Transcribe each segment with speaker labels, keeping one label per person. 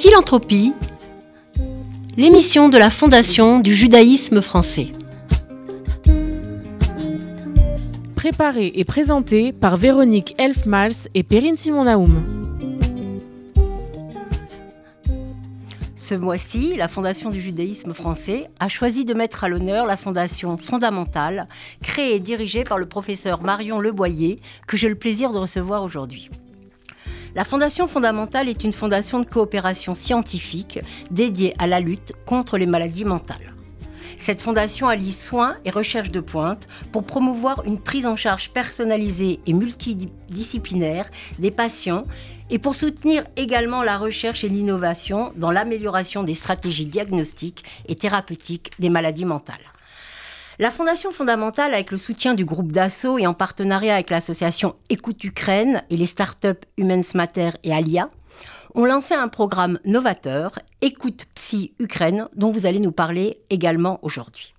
Speaker 1: Philanthropie, l'émission de la Fondation du judaïsme français.
Speaker 2: Préparée et présentée par Véronique Elfmals et Perrine Simon-Naoum.
Speaker 3: Ce mois-ci, la Fondation du judaïsme français a choisi de mettre à l'honneur la Fondation fondamentale, créée et dirigée par le professeur Marion Leboyer, que j'ai le plaisir de recevoir aujourd'hui. La Fondation fondamentale est une fondation de coopération scientifique dédiée à la lutte contre les maladies mentales. Cette fondation allie soins et recherche de pointe pour promouvoir une prise en charge personnalisée et multidisciplinaire des patients et pour soutenir également la recherche et l'innovation dans l'amélioration des stratégies diagnostiques et thérapeutiques des maladies mentales. La Fondation fondamentale, avec le soutien du groupe d'assaut et en partenariat avec l'association Écoute Ukraine et les startups Humans Matter et Alia, ont lancé un programme novateur, Écoute Psy Ukraine, dont vous allez nous parler également aujourd'hui.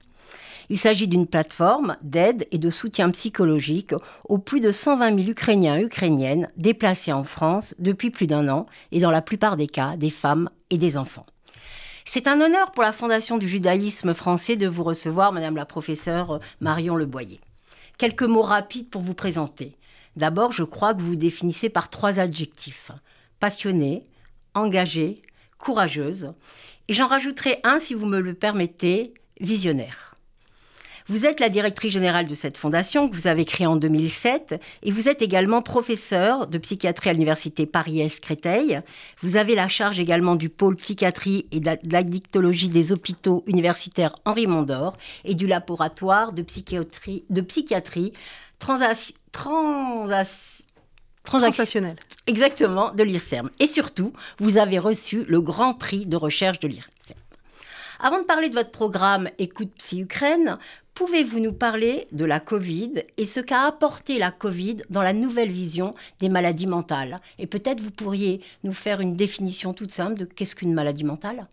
Speaker 3: Il s'agit d'une plateforme d'aide et de soutien psychologique aux plus de 120 000 Ukrainiens et Ukrainiennes déplacés en France depuis plus d'un an et dans la plupart des cas des femmes et des enfants. C'est un honneur pour la Fondation du judaïsme français de vous recevoir, Madame la professeure Marion Leboyer. Quelques mots rapides pour vous présenter. D'abord, je crois que vous vous définissez par trois adjectifs. Passionnée, engagée, courageuse. Et j'en rajouterai un, si vous me le permettez, visionnaire. Vous êtes la directrice générale de cette fondation que vous avez créée en 2007 et vous êtes également professeur de psychiatrie à l'université Paris-Est Créteil. Vous avez la charge également du pôle psychiatrie et de l'addictologie des hôpitaux universitaires Henri Mondor et du laboratoire de psychiatrie, de psychiatrie
Speaker 4: transactionnelle.
Speaker 3: Exactement, de l'IRSERM. Et surtout, vous avez reçu le grand prix de recherche de l'IRSERM. Avant de parler de votre programme Écoute Psy Ukraine, Pouvez-vous nous parler de la Covid et ce qu'a apporté la Covid dans la nouvelle vision des maladies mentales? Et peut-être vous pourriez nous faire une définition toute simple de qu'est-ce qu'une maladie mentale?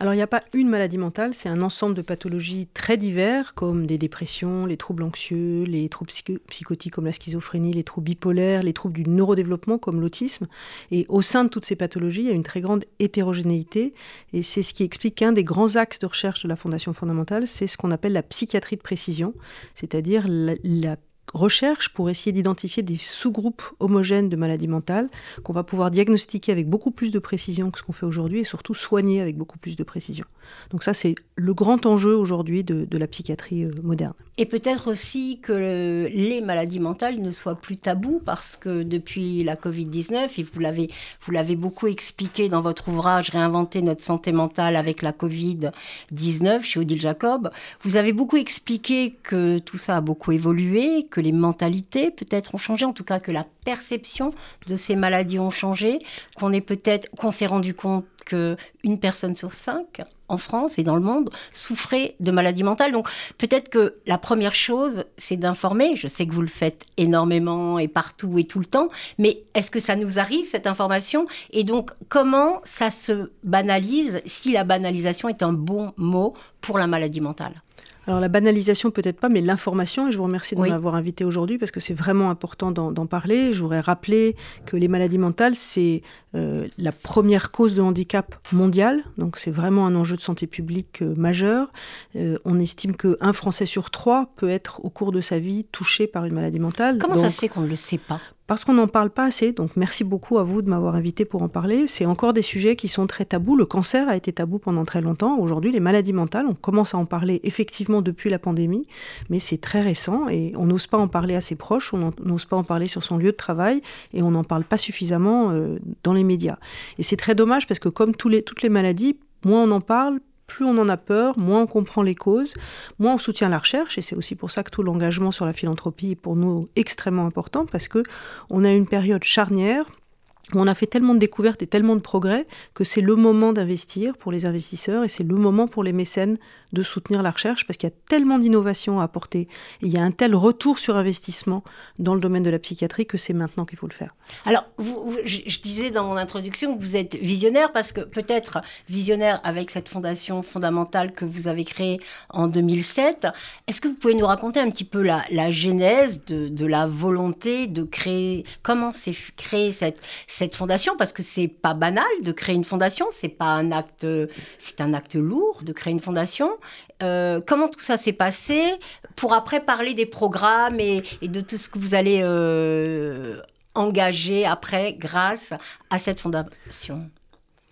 Speaker 4: Alors il n'y a pas une maladie mentale, c'est un ensemble de pathologies très divers comme des dépressions, les troubles anxieux, les troubles psychotiques comme la schizophrénie, les troubles bipolaires, les troubles du neurodéveloppement comme l'autisme. Et au sein de toutes ces pathologies, il y a une très grande hétérogénéité et c'est ce qui explique qu'un des grands axes de recherche de la Fondation fondamentale, c'est ce qu'on appelle la psychiatrie de précision, c'est-à-dire la, la recherche pour essayer d'identifier des sous-groupes homogènes de maladies mentales qu'on va pouvoir diagnostiquer avec beaucoup plus de précision que ce qu'on fait aujourd'hui et surtout soigner avec beaucoup plus de précision. Donc ça, c'est le grand enjeu aujourd'hui de, la psychiatrie euh, moderne.
Speaker 3: Et peut-être aussi que les maladies mentales ne soient plus tabous parce que depuis la Covid-19, et vous l'avez, vous l'avez beaucoup expliqué dans votre ouvrage Réinventer notre santé mentale avec la Covid-19 chez Odile Jacob, vous avez beaucoup expliqué que tout ça a beaucoup évolué, que les mentalités peut-être ont changé, en tout cas que la perception de ces maladies ont changé, qu'on est peut-être qu'on s'est rendu compte que une personne sur cinq en France et dans le monde souffrait de maladies mentales. Donc peut-être que la première chose, c'est d'informer. Je sais que vous le faites énormément et partout et tout le temps, mais est-ce que ça nous arrive cette information? Et donc comment ça se banalise si la banalisation est un bon mot pour la maladie mentale?
Speaker 4: Alors la banalisation peut-être pas, mais l'information, et je vous remercie de m'avoir invité aujourd'hui parce que c'est vraiment important d'en parler. Je voudrais rappeler que les maladies mentales, c'est euh, la première cause de handicap mondial, donc c'est vraiment un enjeu de santé publique euh, majeur. Euh, on estime qu'un Français sur trois peut être au cours de sa vie touché par une maladie mentale.
Speaker 3: Comment ça se fait qu'on ne le sait pas?
Speaker 4: Parce qu'on n'en parle pas assez, donc merci beaucoup à vous de m'avoir invité pour en parler. C'est encore des sujets qui sont très tabous. Le cancer a été tabou pendant très longtemps. Aujourd'hui, les maladies mentales, on commence à en parler effectivement depuis la pandémie, mais c'est très récent et on n'ose pas en parler à ses proches, on n'ose pas en parler sur son lieu de travail et on n'en parle pas suffisamment dans les médias. Et c'est très dommage parce que comme toutes les maladies, moins on en parle, plus on en a peur, moins on comprend les causes, moins on soutient la recherche, et c'est aussi pour ça que tout l'engagement sur la philanthropie est pour nous extrêmement important, parce que on a une période charnière on a fait tellement de découvertes et tellement de progrès que c'est le moment d'investir pour les investisseurs et c'est le moment pour les mécènes de soutenir la recherche parce qu'il y a tellement d'innovations à apporter et il y a un tel retour sur investissement dans le domaine de la psychiatrie que c'est maintenant qu'il faut le faire.
Speaker 3: Alors, je, disais dans mon introduction que vous êtes visionnaire parce que peut-être visionnaire avec cette fondation fondamentale que vous avez créée en 2007. Est-ce que vous pouvez nous raconter un petit peu la, genèse de, la volonté de créer, comment s'est créée cette cette fondation parce que c'est pas banal de créer une fondation, c'est pas un acte, c'est un acte lourd de créer une fondation. Euh, comment tout ça s'est passé pour après parler des programmes et, de tout ce que vous allez euh, engager après grâce à cette fondation?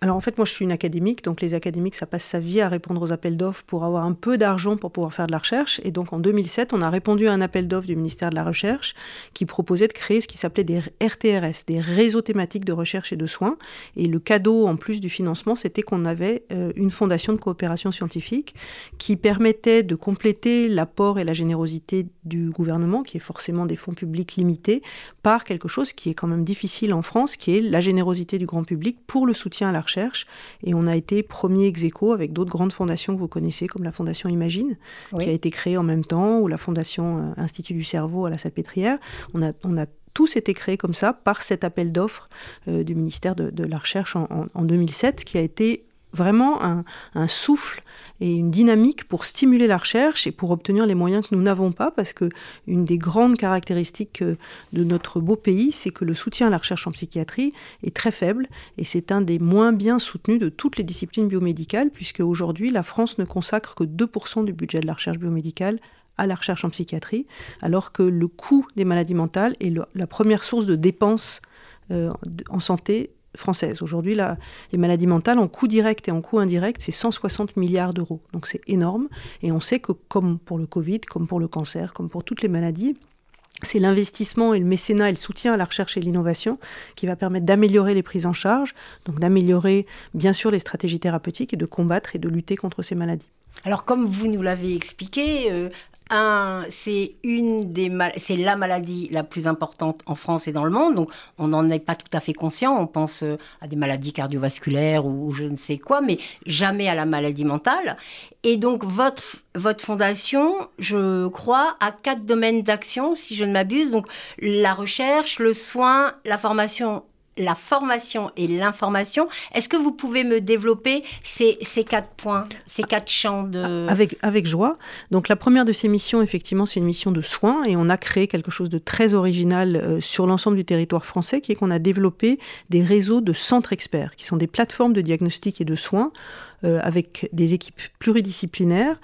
Speaker 4: Alors en fait, moi je suis une académique, donc les académiques, ça passe sa vie à répondre aux appels d'offres pour avoir un peu d'argent pour pouvoir faire de la recherche. Et donc en 2007, on a répondu à un appel d'offres du ministère de la Recherche qui proposait de créer ce qui s'appelait des RTRS, des réseaux thématiques de recherche et de soins. Et le cadeau en plus du financement, c'était qu'on avait euh, une fondation de coopération scientifique qui permettait de compléter l'apport et la générosité du gouvernement, qui est forcément des fonds publics limités, par quelque chose qui est quand même difficile en France, qui est la générosité du grand public pour le soutien à la recherche. Et on a été premier ex aequo avec d'autres grandes fondations que vous connaissez, comme la Fondation Imagine, qui a été créée en même temps, ou la Fondation euh, Institut du cerveau à la Salpêtrière. On a, on a tous été créés comme ça par cet appel d'offres euh, du ministère de, la Recherche en, en, 2007, qui a été vraiment un, souffle et une dynamique pour stimuler la recherche et pour obtenir les moyens que nous n'avons pas, parce que une des grandes caractéristiques euh, de notre beau pays, c'est que le soutien à la recherche en psychiatrie est très faible et c'est un des moins bien soutenus de toutes les disciplines biomédicales, puisque aujourd'hui la France ne consacre que 2% du budget de la recherche biomédicale à la recherche en psychiatrie, alors que le coût des maladies mentales est la première source de dépenses euh, en santé française. Aujourd'hui, les maladies mentales en coût direct et en coût indirect, c'est 160 milliards d'euros. Donc c'est énorme. Et on sait que comme pour le Covid, comme pour le cancer, comme pour toutes les maladies, c'est l'investissement et le mécénat et le soutien à la recherche et l'innovation qui va permettre d'améliorer les prises en charge, donc d'améliorer bien sûr les stratégies thérapeutiques et de combattre et de lutter contre ces maladies.
Speaker 3: Alors comme vous nous l'avez expliqué, euh, c'est une des c'est la maladie la plus importante en France et dans le monde. Donc, on n'en est pas tout à fait conscient. On pense euh, à des maladies cardiovasculaires ou, je ne sais quoi, mais jamais à la maladie mentale. Et donc, votre, votre fondation, je crois, a quatre domaines d'action, si je ne m'abuse. Donc, la recherche, le soin, la formation la formation et l'information. Est-ce que vous pouvez me développer ces, quatre points, ces quatre champs de...
Speaker 4: Avec, avec joie. Donc la première de ces missions, effectivement, c'est une mission de soins et on a créé quelque chose de très original euh, sur l'ensemble du territoire français, qui est qu'on a développé des réseaux de centres experts, qui sont des plateformes de diagnostic et de soins euh, avec des équipes pluridisciplinaires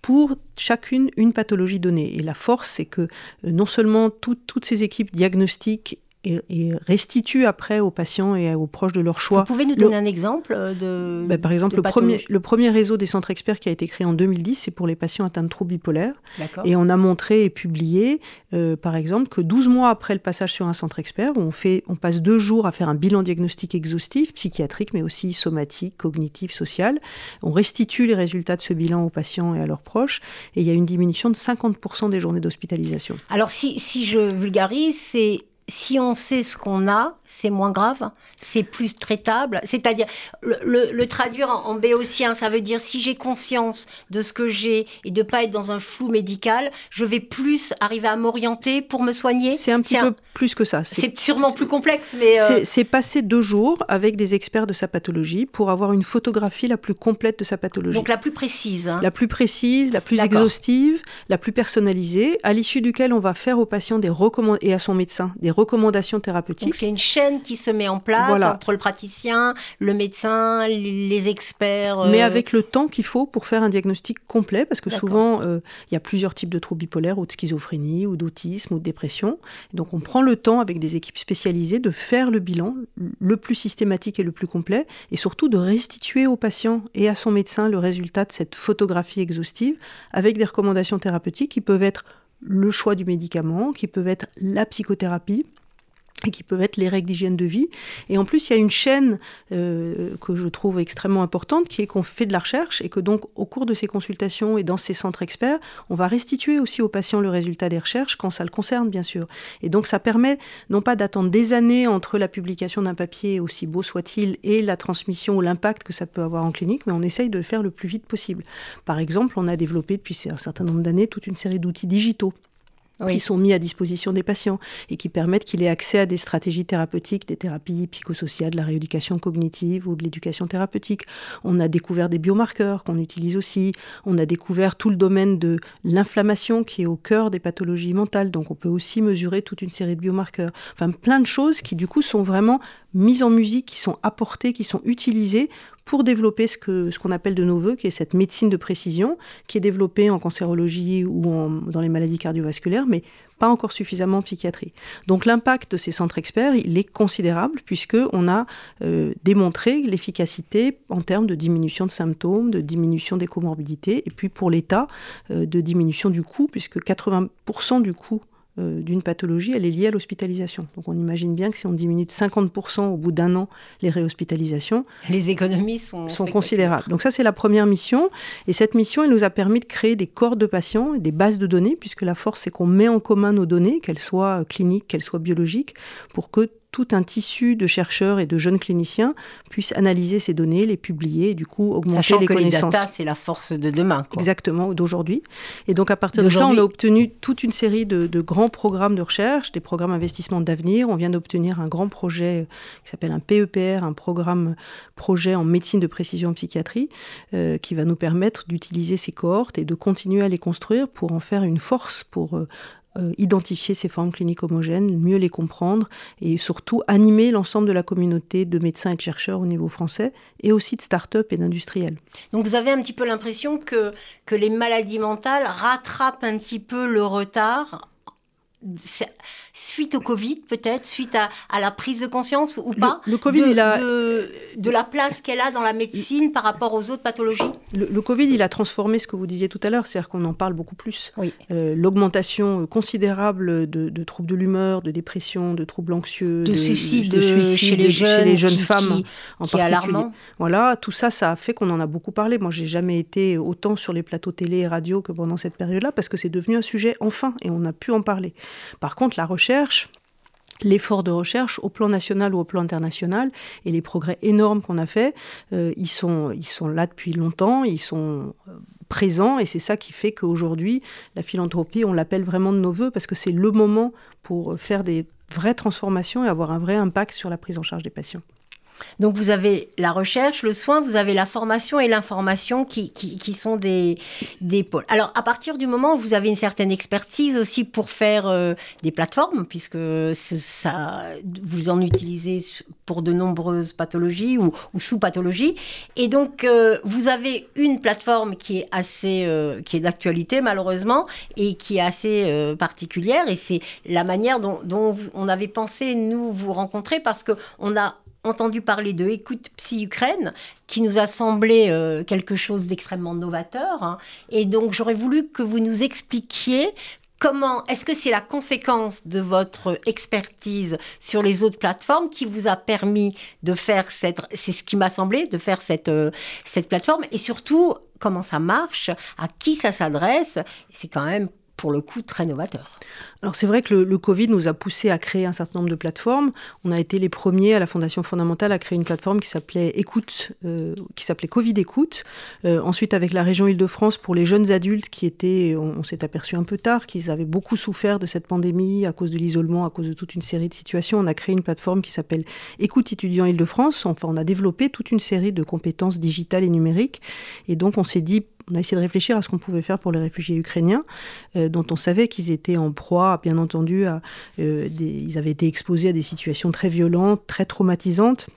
Speaker 4: pour chacune une pathologie donnée. Et la force, c'est que euh, non seulement toutes ces équipes diagnostiques et, restitue après aux patients et aux proches de leur choix.
Speaker 3: Vous pouvez nous donner un exemple de.
Speaker 4: Bah, par exemple, le premier, le premier réseau des centres experts qui a été créé en 2010, c'est pour les patients atteints de troubles bipolaires. Et on a montré et publié, euh, par exemple, que 12 mois après le passage sur un centre expert, on, fait, on passe deux jours à faire un bilan diagnostique exhaustif, psychiatrique, mais aussi somatique, cognitif, social. On restitue les résultats de ce bilan aux patients et à leurs proches. Et il y a une diminution de 50% des journées d'hospitalisation.
Speaker 3: Alors, si, si je vulgarise, c'est si on sait ce qu'on a, c'est moins grave, c'est plus traitable. C'est-à-dire, le, traduire en, béotien, ça veut dire si j'ai conscience de ce que j'ai et de pas être dans un flou médical, je vais plus arriver à m'orienter pour me soigner.
Speaker 4: C'est un petit peu plus que ça.
Speaker 3: C'est sûrement plus complexe, mais...
Speaker 4: Euh, c'est passer deux jours avec des experts de sa pathologie pour avoir une photographie la plus complète de sa pathologie.
Speaker 3: Donc la plus précise. Hein.
Speaker 4: La plus précise, la plus exhaustive, la plus personnalisée, à l'issue duquel on va faire au patient des recommandations et à son médecin des recommandations thérapeutiques.
Speaker 3: c'est une chaîne qui se met en place entre le praticien, le médecin, les experts.
Speaker 4: Mais euh, avec le temps qu'il faut pour faire un diagnostic complet, parce que souvent, euh, il y a plusieurs types de troubles bipolaires, ou de schizophrénie, ou d'autisme, ou de dépression. donc on prend le temps, avec des équipes spécialisées, de faire le bilan le plus systématique et le plus complet, et surtout de restituer au patient et à son médecin le résultat de cette photographie exhaustive, avec des recommandations thérapeutiques qui peuvent être le choix du médicament, qui peuvent être la psychothérapie, et qui peuvent être les règles d'hygiène de vie. Et en plus, il y a une chaîne euh, que je trouve extrêmement importante, qui est qu'on fait de la recherche et que donc au cours de ces consultations et dans ces centres experts, on va restituer aussi aux patients le résultat des recherches quand ça le concerne, bien sûr. Et donc ça permet non pas d'attendre des années entre la publication d'un papier, aussi beau soit-il, et la transmission ou l'impact que ça peut avoir en clinique, mais on essaye de le faire le plus vite possible. Par exemple, on a développé depuis un certain nombre d'années toute une série d'outils digitaux qui sont mis à disposition des patients et qui permettent qu'il ait accès à des stratégies thérapeutiques, des thérapies psychosociales, de la rééducation cognitive ou de l'éducation thérapeutique. On a découvert des biomarqueurs qu'on utilise aussi. On a découvert tout le domaine de l'inflammation qui est au cœur des pathologies mentales. Donc on peut aussi mesurer toute une série de biomarqueurs. Enfin plein de choses qui du coup sont vraiment mises en musique, qui sont apportées, qui sont utilisées pour développer ce qu'on ce qu'on appelle de nos voeux, qui est cette médecine de précision, qui est développée en cancérologie ou dans les maladies cardiovasculaires, mais pas encore suffisamment en psychiatrie. Donc l'impact de ces centres experts, il est considérable puisqu'on a euh, démontré l'efficacité en termes de diminution de symptômes, de diminution des comorbidités, et puis pour l'État, euh, de diminution du coût, puisque 80% du coût euh, d'une pathologie, elle est liée à l'hospitalisation. Donc on imagine bien que si on diminue de 50% au bout d'un an les réhospitalisations,
Speaker 3: les économies sont,
Speaker 4: sont considérables. Donc ça c'est la première mission. Et cette mission, elle nous a permis de créer des corps de patients et des bases de données, puisque la force c'est qu'on met en commun nos données, qu'elles soient cliniques, qu'elles soient biologiques, pour que tout un tissu de chercheurs et de jeunes cliniciens puissent analyser ces données, les publier et du coup augmenter
Speaker 3: Sachant
Speaker 4: les
Speaker 3: que
Speaker 4: connaissances.
Speaker 3: Les data, c'est la force de demain. Quoi.
Speaker 4: Exactement, d'aujourd'hui. Et donc à partir de ça, on a obtenu toute une série de, de, grands programmes de recherche, des programmes d'investissement d'avenir. On vient d'obtenir un grand projet qui s'appelle un PEPR, un programme projet en médecine de précision en psychiatrie, euh, qui va nous permettre d'utiliser ces cohortes et de continuer à les construire pour en faire une force pour euh, euh, identifier ces formes cliniques homogènes, mieux les comprendre et surtout animer l'ensemble de la communauté de médecins et de chercheurs au niveau français et aussi de start-up et d'industriels.
Speaker 3: Donc vous avez un petit peu l'impression que, que les maladies mentales rattrapent un petit peu le retard suite au Covid, peut-être, suite à, à, la prise de conscience ou pas
Speaker 4: le, le Covid,
Speaker 3: de,
Speaker 4: il a...
Speaker 3: de, de la place qu'elle a dans la médecine par rapport aux autres pathologies?
Speaker 4: Le, le, Covid, il a transformé ce que vous disiez tout à l'heure, c'est-à-dire qu'on en parle beaucoup plus.
Speaker 3: Oui.
Speaker 4: Euh, L'augmentation considérable de, de, troubles de l'humeur, de dépression, de troubles anxieux,
Speaker 3: de, suicides chez, les jeunes,
Speaker 4: chez les jeunes
Speaker 3: qui,
Speaker 4: femmes
Speaker 3: qui,
Speaker 4: en
Speaker 3: qui
Speaker 4: particulier. Voilà, tout ça, ça a fait qu'on en a beaucoup parlé. Moi, j'ai jamais été autant sur les plateaux télé et radio que pendant cette période-là, parce que c'est devenu un sujet enfin, et on a pu en parler. Par contre, la recherche, l'effort de recherche au plan national ou au plan international et les progrès énormes qu'on a faits, euh, ils, sont, ils sont là depuis longtemps, ils sont euh, présents et c'est ça qui fait qu'aujourd'hui, la philanthropie, on l'appelle vraiment de nos voeux parce que c'est le moment pour faire des vraies transformations et avoir un vrai impact sur la prise en charge des patients.
Speaker 3: Donc vous avez la recherche, le soin, vous avez la formation et l'information qui, qui, sont des, des pôles. Alors à partir du moment où vous avez une certaine expertise aussi pour faire euh, des plateformes, puisque ça, vous en utilisez pour de nombreuses pathologies ou, ou sous-pathologies, et donc euh, vous avez une plateforme qui est assez, euh, qui est d'actualité malheureusement et qui est assez particulière, et c'est la manière dont, dont on avait pensé nous vous rencontrer parce que on a entendu parler de Écoute Psy Ukraine, qui nous a semblé euh, quelque chose d'extrêmement novateur. Hein. Et donc, j'aurais voulu que vous nous expliquiez comment, est-ce que c'est la conséquence de votre expertise sur les autres plateformes qui vous a permis de faire cette, c'est ce qui m'a semblé, de faire cette, euh, cette plateforme, et surtout, comment ça marche, à qui ça s'adresse, c'est quand même pour le coup très novateur.
Speaker 4: Alors c'est vrai que le, Covid nous a poussé à créer un certain nombre de plateformes. On a été les premiers à la Fondation fondamentale à créer une plateforme qui s'appelait Écoute, euh, qui s'appelait Covid Écoute. Euh, ensuite avec la région Île-de-France pour les jeunes adultes qui étaient, on, s'est aperçu un peu tard qu'ils avaient beaucoup souffert de cette pandémie à cause de l'isolement, à cause de toute une série de situations. On a créé une plateforme qui s'appelle Écoute étudiants Île-de-France. Enfin on a développé toute une série de compétences digitales et numériques. Et donc on s'est dit on a essayé de réfléchir à ce qu'on pouvait faire pour les réfugiés ukrainiens, euh, dont on savait qu'ils étaient en proie, bien entendu, à, euh, ils avaient été exposés à des situations très violentes, très traumatisantes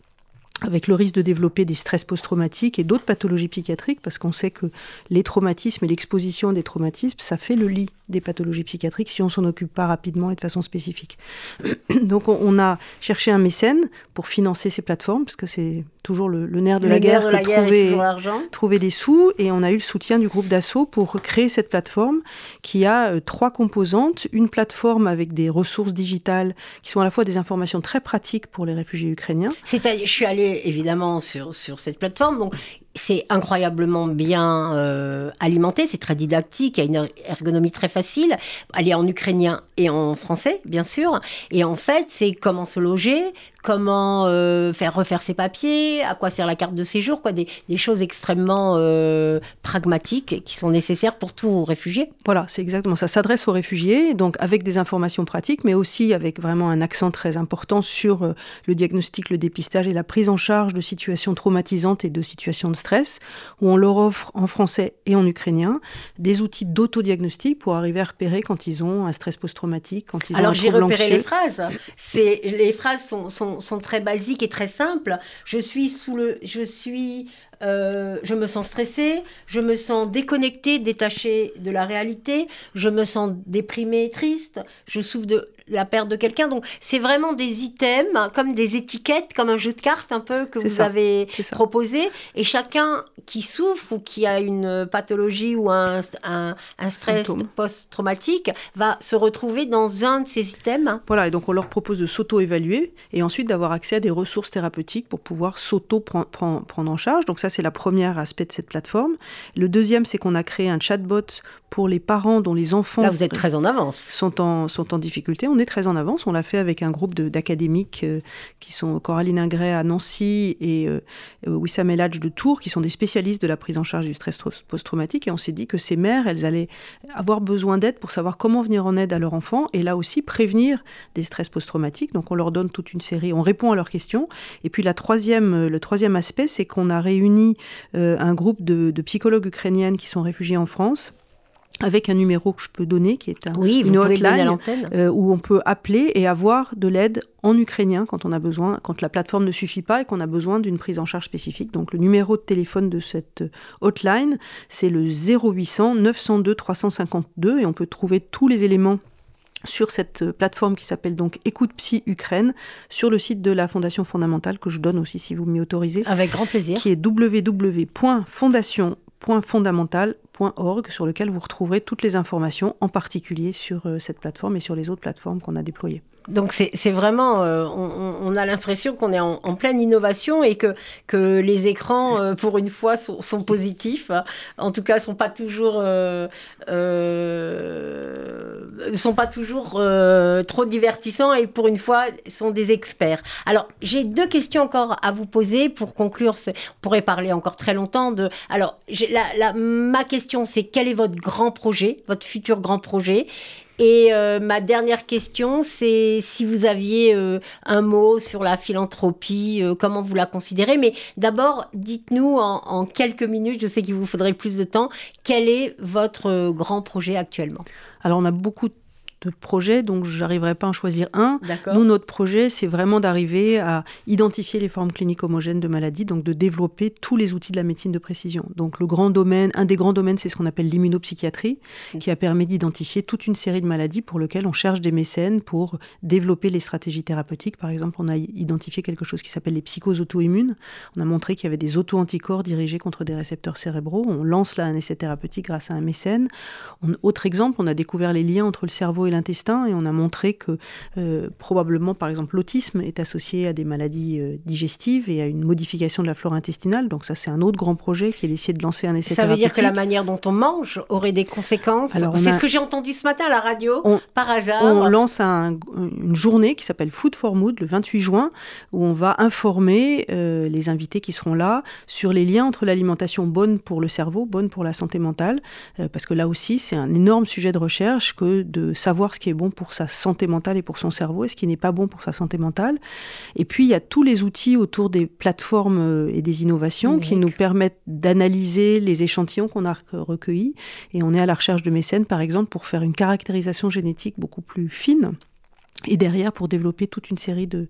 Speaker 4: avec le risque de développer des stress post-traumatiques et d'autres pathologies psychiatriques, parce qu'on sait que les traumatismes et l'exposition des traumatismes, ça fait le lit des pathologies psychiatriques si on s'en occupe pas rapidement et de façon spécifique. Donc on a cherché un mécène pour financer ces plateformes, parce que c'est toujours le, le, nerf de
Speaker 3: le
Speaker 4: la guerre,
Speaker 3: de la
Speaker 4: que
Speaker 3: guerre
Speaker 4: trouver, trouver des sous, et on a eu le soutien du groupe d'assaut pour créer cette plateforme qui a euh, trois composantes. Une plateforme avec des ressources digitales qui sont à la fois des informations très pratiques pour les réfugiés ukrainiens.
Speaker 3: Je suis allée évidemment sur, sur cette plateforme, donc c'est incroyablement bien euh, alimenté, c'est très didactique, il y a une ergonomie très facile. Elle est en ukrainien et en français, bien sûr. Et en fait, c'est comment se loger, comment faire refaire ses papiers, à quoi sert la carte de séjour, quoi, des, choses extrêmement pragmatiques qui sont nécessaires pour tout réfugié.
Speaker 4: Voilà, c'est exactement ça. S'adresse aux réfugiés, donc avec des informations pratiques, mais aussi avec vraiment un accent très important sur le diagnostic, le dépistage et la prise en charge de situations traumatisantes et de situations de stress, où on leur offre en français et en ukrainien des outils d'autodiagnostic pour arriver à repérer quand ils ont un stress post-traumatique, quand ils
Speaker 3: Alors,
Speaker 4: ont un
Speaker 3: j'ai repéré les phrases. C'est les phrases sont, sont, sont, très basiques et très simples. Je suis sous le, je suis euh, je me sens stressée, je me sens déconnectée, détachée de la réalité, je me sens déprimée, triste, je souffre de la perte de quelqu'un. Donc, c'est vraiment des items, comme des étiquettes, comme un jeu de cartes un peu que vous avez proposé. Et chacun qui souffre ou qui a une pathologie ou un, un, stress post-traumatique va se retrouver dans un de ces items.
Speaker 4: Voilà, et donc on leur propose de s'auto-évaluer et ensuite d'avoir accès à des ressources thérapeutiques pour pouvoir s'auto-prendre en charge. Donc ça, c'est la première aspect de cette plateforme. Le deuxième, c'est qu'on a créé un chatbot pour les parents dont les enfants...
Speaker 3: Là, vous êtes très en avance.
Speaker 4: Sont en, sont en difficulté. On est très en avance. On l'a fait avec un groupe d'académiques euh, qui sont Coraline Ingray à Nancy et euh, euh, Wissam Eladj de Tours, qui sont des spécialistes de la prise en charge du stress post-traumatique. Et on s'est dit que ces mères, elles allaient avoir besoin d'aide pour savoir comment venir en aide à leur enfant et là aussi prévenir des stress post-traumatiques. Donc on leur donne toute une série, on répond à leurs questions. Et puis la troisième, le troisième aspect, c'est qu'on a réuni un groupe de, de psychologues ukrainiennes qui sont réfugiés en France avec un numéro que je peux donner, qui est un,
Speaker 3: oui, une hotline
Speaker 4: euh, où on peut appeler et avoir de l'aide en ukrainien quand on a besoin, quand la plateforme ne suffit pas et qu'on a besoin d'une prise en charge spécifique. Donc le numéro de téléphone de cette hotline, c'est le 0800 902 352 et on peut trouver tous les éléments sur cette plateforme qui s'appelle donc Écoute Psy Ukraine, sur le site de la Fondation fondamentale, que je donne aussi si vous m'y autorisez.
Speaker 3: Avec grand plaisir.
Speaker 4: Qui est sur lequel vous retrouverez toutes les informations, en particulier sur euh, cette plateforme et sur les autres plateformes qu'on a déployées.
Speaker 3: Donc c'est vraiment, euh, on, a l'impression qu'on est en, pleine innovation et que, que les écrans, euh, pour une fois, sont, positifs. En tout cas, sont pas toujours, euh, sont pas toujours trop divertissants et pour une fois, sont des experts. Alors j'ai deux questions encore à vous poser pour conclure. On pourrait parler encore très longtemps de. Alors la, ma question, c'est quel est votre grand projet, votre futur grand projet? Et euh, ma dernière question, c'est si vous aviez euh, un mot sur la philanthropie, euh, comment vous la considérez? Mais d'abord, dites-nous en, quelques minutes, je sais qu'il vous faudrait plus de temps, quel est votre grand projet actuellement?
Speaker 4: Alors, on a beaucoup de de projets, donc j'arriverai pas à en choisir un. Nous, notre projet, c'est vraiment d'arriver à identifier les formes cliniques homogènes de maladies, donc de développer tous les outils de la médecine de précision. Donc le grand domaine, un des grands domaines, c'est ce qu'on appelle l'immunopsychiatrie, qui a permis d'identifier toute une série de maladies pour lesquelles on cherche des mécènes pour développer les stratégies thérapeutiques. Par exemple, on a identifié quelque chose qui s'appelle les psychoses auto-immunes. On a montré qu'il y avait des auto-anticorps dirigés contre des récepteurs cérébraux. On lance là un essai thérapeutique grâce à un mécène. autre exemple, on a découvert les liens entre le cerveau et l'intestin et on a montré que euh, probablement, par exemple, l'autisme est associé à des maladies euh, digestives et à une modification de la flore intestinale. Donc ça, c'est un autre grand projet qui est d'essayer de lancer un essai
Speaker 3: Ça
Speaker 4: veut
Speaker 3: dire que la manière dont on mange aurait des conséquences C'est ce que j'ai entendu ce matin à la radio, par hasard.
Speaker 4: On lance une journée qui s'appelle Food for Mood le 28 juin, où on va informer euh, les invités qui seront là sur les liens entre l'alimentation bonne pour le cerveau, bonne pour la santé mentale, parce que là aussi, c'est un énorme sujet de recherche que de savoir ce qui est bon pour sa santé mentale et pour son cerveau et ce qui n'est pas bon pour sa santé mentale. Et puis, il y a tous les outils autour des plateformes euh, et des innovations qui nous permettent d'analyser les échantillons qu'on a recueillis. Et on est à la recherche de mécènes, par exemple, pour faire une caractérisation génétique beaucoup plus fine. Et derrière, pour développer toute une série de,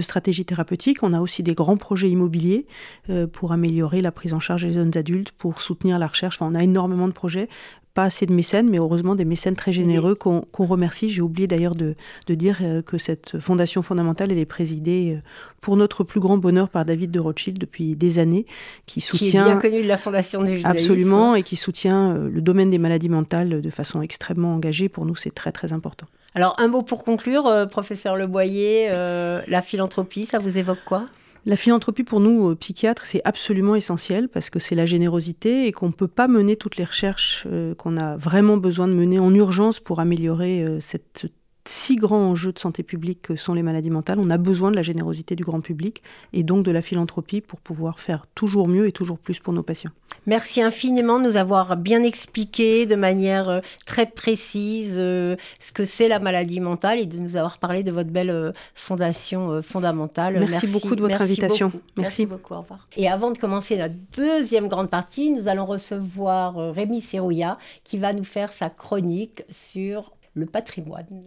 Speaker 4: stratégies thérapeutiques, on a aussi des grands projets immobiliers euh, pour améliorer la prise en charge des jeunes adultes, pour soutenir la recherche. Enfin, on a énormément de projets pas assez de mécènes, mais heureusement des mécènes très généreux qu'on remercie. J'ai oublié d'ailleurs de, dire euh, que cette fondation fondamentale, elle est présidée euh, pour notre plus grand bonheur par David de Rothschild depuis des années, qui soutient... Qui est
Speaker 3: bien connu de la fondation du judaïsme.
Speaker 4: Absolument, et qui soutient euh, le domaine des maladies mentales de façon extrêmement engagée. Pour nous, c'est très très important.
Speaker 3: Alors un mot pour conclure, professeur Leboyer, la philanthropie, ça vous évoque quoi?
Speaker 4: La philanthropie pour nous, euh, psychiatres, c'est absolument essentiel parce que c'est la générosité et qu'on ne peut pas mener toutes les recherches euh, qu'on a vraiment besoin de mener en urgence pour améliorer euh, cette si grands enjeux de santé publique que sont les maladies mentales. On a besoin de la générosité du grand public et donc de la philanthropie pour pouvoir faire toujours mieux et toujours plus pour nos patients.
Speaker 1: Merci infiniment de nous avoir bien expliqué de manière euh, très précise euh, ce que c'est la maladie mentale et de nous avoir parlé de votre belle euh, fondation fondamentale.
Speaker 4: Merci, beaucoup de votre invitation.
Speaker 1: Merci. beaucoup. Au revoir. Et avant de commencer la deuxième grande partie, nous allons recevoir Rémi Serrouillat qui va nous faire sa chronique sur le patrimoine.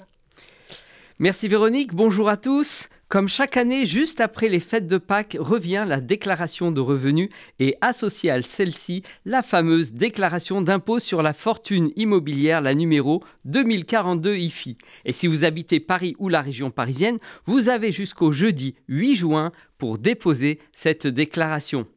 Speaker 5: Merci Véronique, bonjour à tous. Comme chaque année, juste après les fêtes de Pâques, revient la déclaration de revenus et associée à celle-ci, la fameuse déclaration d'impôt sur la fortune immobilière, la numéro 2042 IFI. Et si vous habitez Paris ou la région parisienne, vous avez jusqu'au jeudi 8 juin pour déposer cette déclaration.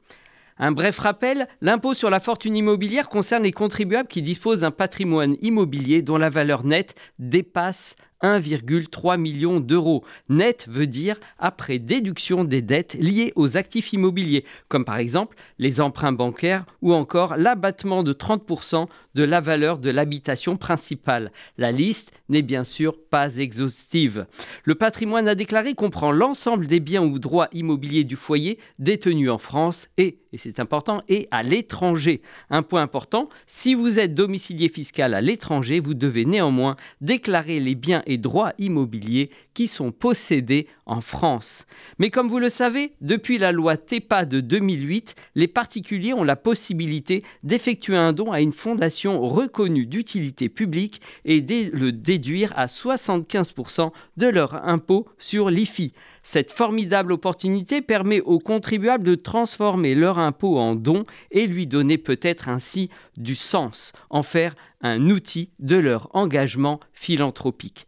Speaker 5: Un bref rappel, l'impôt sur la fortune immobilière concerne les contribuables qui disposent d'un patrimoine immobilier dont la valeur nette dépasse 1,3 million d'euros. Net veut dire après déduction des dettes liées aux actifs immobiliers, comme par exemple les emprunts bancaires ou encore l'abattement de 30% de la valeur de l'habitation principale. La liste n'est bien sûr pas exhaustive. Le patrimoine à déclarer comprend l'ensemble des biens ou droits immobiliers du foyer détenus en France et, et c'est important, et à l'étranger. Un point important, si vous êtes domicilié fiscal à l'étranger, vous devez néanmoins déclarer les biens et droits immobiliers qui sont possédés en France. Mais comme vous le savez, depuis la loi TEPA de 2008, les particuliers ont la possibilité d'effectuer un don à une fondation reconnue d'utilité publique et de le déduire à 75% de leur impôt sur l'IFI. Cette formidable opportunité permet aux contribuables de transformer leur impôt en don et lui donner peut-être ainsi du sens, en faire un outil de leur engagement philanthropique.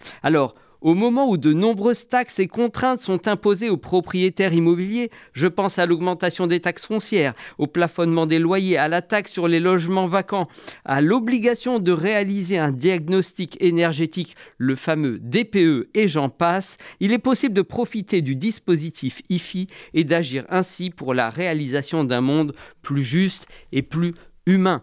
Speaker 5: Au moment où de nombreuses taxes et contraintes sont imposées aux propriétaires immobiliers, je pense à l'augmentation des taxes foncières, au plafonnement des loyers, à la taxe sur les logements vacants, à l'obligation de réaliser un diagnostic énergétique, le fameux DPE et j'en passe, il est possible de profiter du dispositif IFI et d'agir ainsi pour la réalisation d'un monde plus juste et plus humain.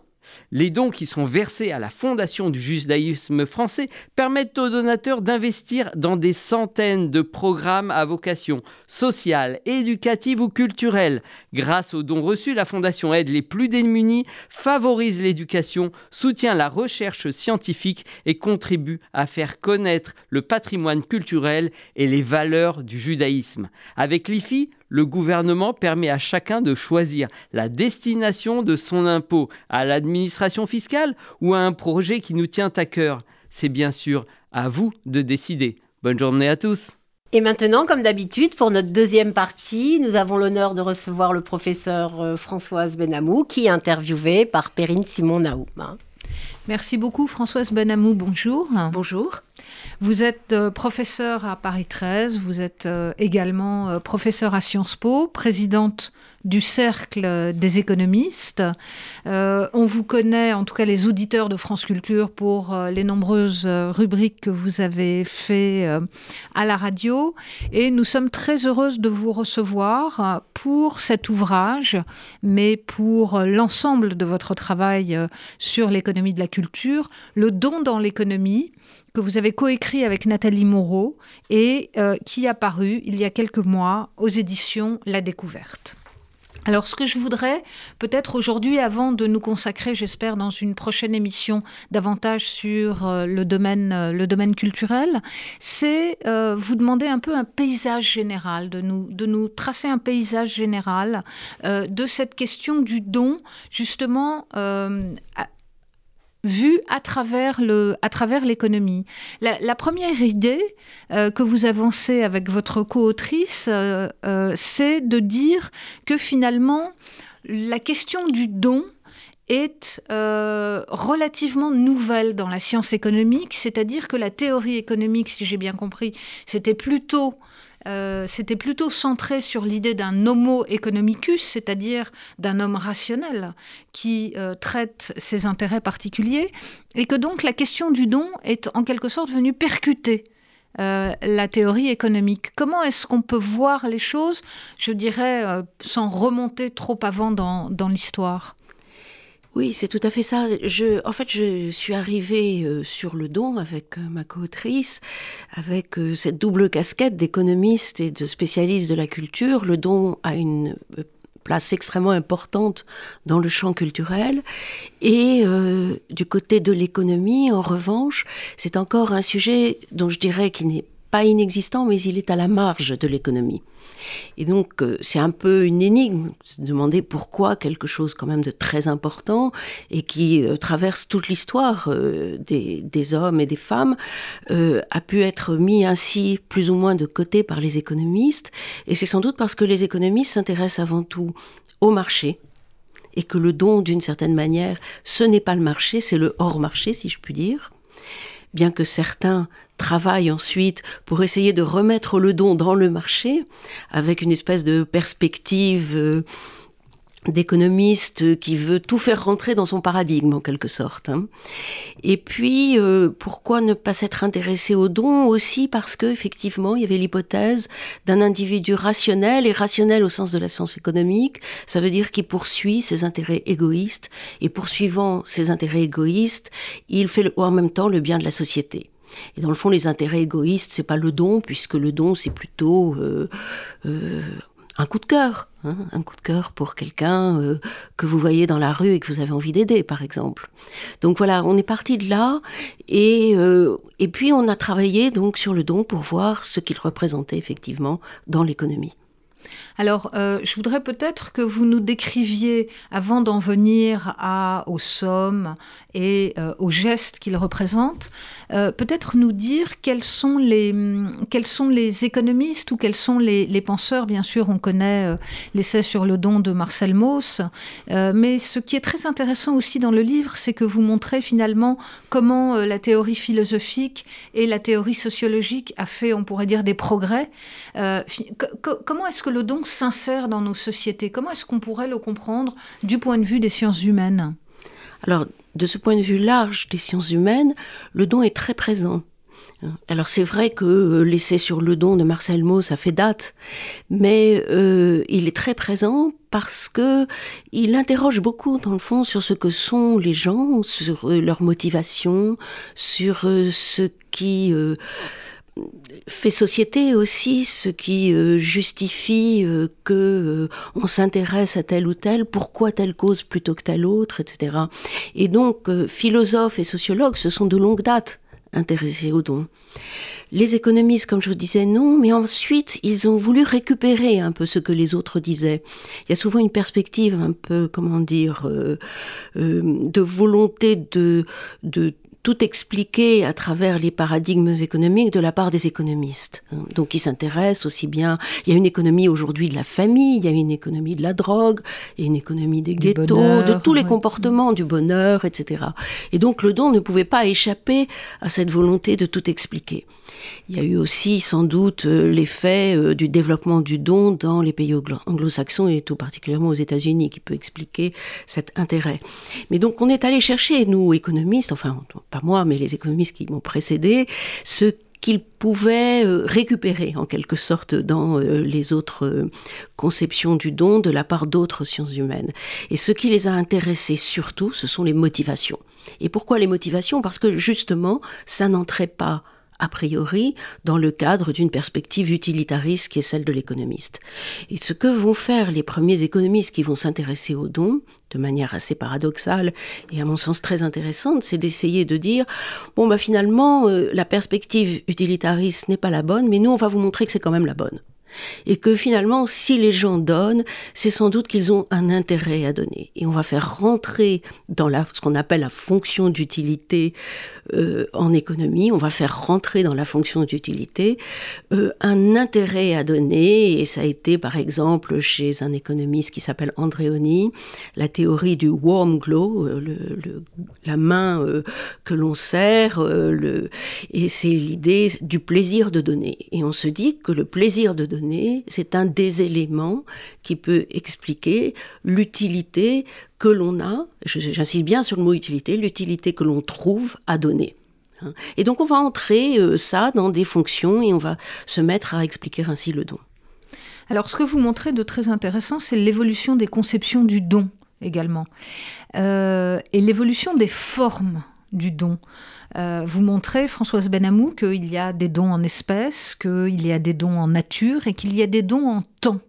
Speaker 5: Les dons qui sont versés à la Fondation du judaïsme français permettent aux donateurs d'investir dans des centaines de programmes à vocation sociale, éducative ou culturelle. Grâce aux dons reçus, la Fondation aide les plus démunis, favorise l'éducation, soutient la recherche scientifique et contribue à faire connaître le patrimoine culturel et les valeurs du judaïsme. Avec l'IFI, le gouvernement permet à chacun de choisir la destination de son impôt à l'administration fiscale ou à un projet qui nous tient à cœur. C'est bien sûr à vous de décider. Bonne journée à tous.
Speaker 1: Et maintenant, comme d'habitude, pour notre deuxième partie, nous avons l'honneur de recevoir le professeur euh, Françoise Benamou, qui est interviewée par Perrine Simon-Naoum.
Speaker 6: Merci beaucoup Françoise Benamou, bonjour.
Speaker 1: Bonjour.
Speaker 6: Vous êtes euh, professeur à Paris 13, vous êtes euh, également euh, professeur à Sciences Po, présidente du cercle des économistes. on vous connaît, en tout cas les auditeurs de France Culture, pour les nombreuses rubriques que vous avez fait à la radio. Et nous sommes très heureuses de vous recevoir pour cet ouvrage, mais pour l'ensemble de votre travail sur l'économie de la culture, le don dans l'économie que vous avez coécrit avec Nathalie Moreau et euh, qui a paru il y a quelques mois aux éditions La Découverte. Alors, ce que je voudrais, peut-être aujourd'hui, avant de nous consacrer, j'espère, dans une prochaine émission, davantage sur euh, le, domaine, euh, le domaine culturel, c'est vous demander un peu un paysage général, de nous, de nous tracer un paysage général de cette question du don, justement, vu à travers le, à travers l'économie. La, première idée euh, que vous avancez avec votre co-autrice, euh, euh, c'est de dire que finalement la question du don est relativement nouvelle dans la science économique, c'est-à-dire que la théorie économique, si j'ai bien compris, c'était plutôt euh, c'était plutôt centré sur l'idée d'un homo economicus, c'est-à-dire d'un homme rationnel qui euh, traite ses intérêts particuliers, et que donc la question du don est en quelque sorte venue percuter euh, la théorie économique. Comment est-ce qu'on peut voir les choses, je dirais, sans remonter trop avant dans l'histoire?
Speaker 7: Oui, c'est tout à fait ça. En fait, je suis arrivée euh, sur le don avec euh, ma co-autrice, avec euh, cette double casquette d'économiste et de spécialiste de la culture. Le don a une place extrêmement importante dans le champ culturel. Et du côté de l'économie, en revanche, c'est encore un sujet dont je dirais qu'il n'est pas inexistant, mais il est à la marge de l'économie. Et donc, euh, c'est un peu une énigme, se demander pourquoi quelque chose quand même de très important et qui euh, traverse toute l'histoire euh, des, des, hommes et des femmes a pu être mis ainsi plus ou moins de côté par les économistes. Et c'est sans doute parce que les économistes s'intéressent avant tout au marché, et que le don, d'une certaine manière, ce n'est pas le marché, c'est le hors marché, si je puis dire bien que certains travaillent ensuite pour essayer de remettre le don dans le marché, avec une espèce de perspective euh, d'économiste qui veut tout faire rentrer dans son paradigme en quelque sorte. Hein. Et puis euh, pourquoi ne pas s'être intéressé au don aussi? Parce que effectivement il y avait l'hypothèse d'un individu rationnel et rationnel au sens de la science économique, ça veut dire qu'il poursuit ses intérêts égoïstes et poursuivant ses intérêts égoïstes, il fait en même temps le bien de la société. Et dans le fond, les intérêts égoïstes, c'est pas le don, puisque le don, c'est plutôt euh, euh, un coup de cœur, hein, un coup de cœur pour quelqu'un euh, que vous voyez dans la rue et que vous avez envie d'aider, par exemple. Donc voilà, on est parti de là et, euh, et puis on a travaillé donc sur le don pour voir ce qu'il représentait effectivement dans l'économie.
Speaker 6: Alors, euh, je voudrais peut-être que vous nous décriviez, avant d'en venir à, aux sommes et euh, aux gestes qu'ils représentent, euh, peut-être nous dire quels sont, les, quels sont les économistes ou quels sont les, les penseurs. Bien sûr, on connaît l'essai sur le don de Marcel Mauss, mais ce qui est très intéressant aussi dans le livre, c'est que vous montrez finalement comment la théorie philosophique et la théorie sociologique a fait, on pourrait dire, des progrès. comment est-ce que le don s'insère dans nos sociétés Comment est-ce qu'on pourrait le comprendre du point de vue des sciences humaines?
Speaker 7: Alors, de ce point de vue large des sciences humaines, le don est très présent. Alors c'est vrai que euh, l'essai sur le don de Marcel Mauss a fait date, mais euh, il est très présent parce que il interroge beaucoup dans le fond sur ce que sont les gens, sur euh, leur motivation, sur ce qui fait société aussi, ce qui euh, justifie euh, que euh, on s'intéresse à telle ou telle, pourquoi telle cause plutôt que telle autre, etc. Et donc, philosophes et sociologues se sont de longue date intéressés au don. Les économistes, comme je vous disais, non, mais ensuite, ils ont voulu récupérer un peu ce que les autres disaient. Il y a souvent une perspective un peu, comment dire, de volonté de, de tout expliqué à travers les paradigmes économiques de la part des économistes. Donc ils s'intéressent aussi bien, il y a une économie aujourd'hui de la famille, il y a une économie de la drogue, il y a une économie des ghettos, de tous les comportements, du bonheur, etc. Et donc le don ne pouvait pas échapper à cette volonté de tout expliquer. Il y a eu aussi sans doute euh, l'effet euh, du développement du don dans les pays anglo-saxons et tout particulièrement aux États-Unis qui peut expliquer cet intérêt. Mais donc on est allé chercher, nous économistes, enfin moi, mais les économistes qui m'ont précédé, ce qu'ils pouvaient euh, récupérer en quelque sorte dans les autres conceptions du don de la part d'autres sciences humaines. Et ce qui les a intéressés surtout, ce sont les motivations. Et pourquoi les motivations? Parce que justement, ça n'entrait pas a priori dans le cadre d'une perspective utilitariste qui est celle de l'économiste. Et ce que vont faire les premiers économistes qui vont s'intéresser aux dons, de manière assez paradoxale et à mon sens très intéressante, c'est d'essayer de dire bon bah finalement euh, la perspective utilitariste n'est pas la bonne, mais nous on va vous montrer que c'est quand même la bonne et que finalement, si les gens donnent, c'est sans doute qu'ils ont un intérêt à donner. Et on va faire rentrer dans la, ce qu'on appelle la fonction d'utilité euh, en économie, on va faire rentrer dans la fonction d'utilité euh, un intérêt à donner, et ça a été par exemple chez un économiste qui s'appelle Andréoni, la théorie du warm glow, euh, la main que l'on serre, et c'est l'idée du plaisir de donner. Et on se dit que le plaisir de donner, c'est un des éléments qui peut expliquer l'utilité que l'on a, j'insiste bien sur le mot utilité, l'utilité que l'on trouve à donner. Hein. Et donc on va entrer euh, ça dans des fonctions et on va se mettre à expliquer ainsi le don.
Speaker 6: Alors ce que vous montrez de très intéressant, c'est l'évolution des conceptions du don également. et l'évolution des formes du don. Vous montrez, Françoise Benamou, qu'il y a des dons en espèces, qu'il y a des dons en nature et qu'il y a des dons en temps.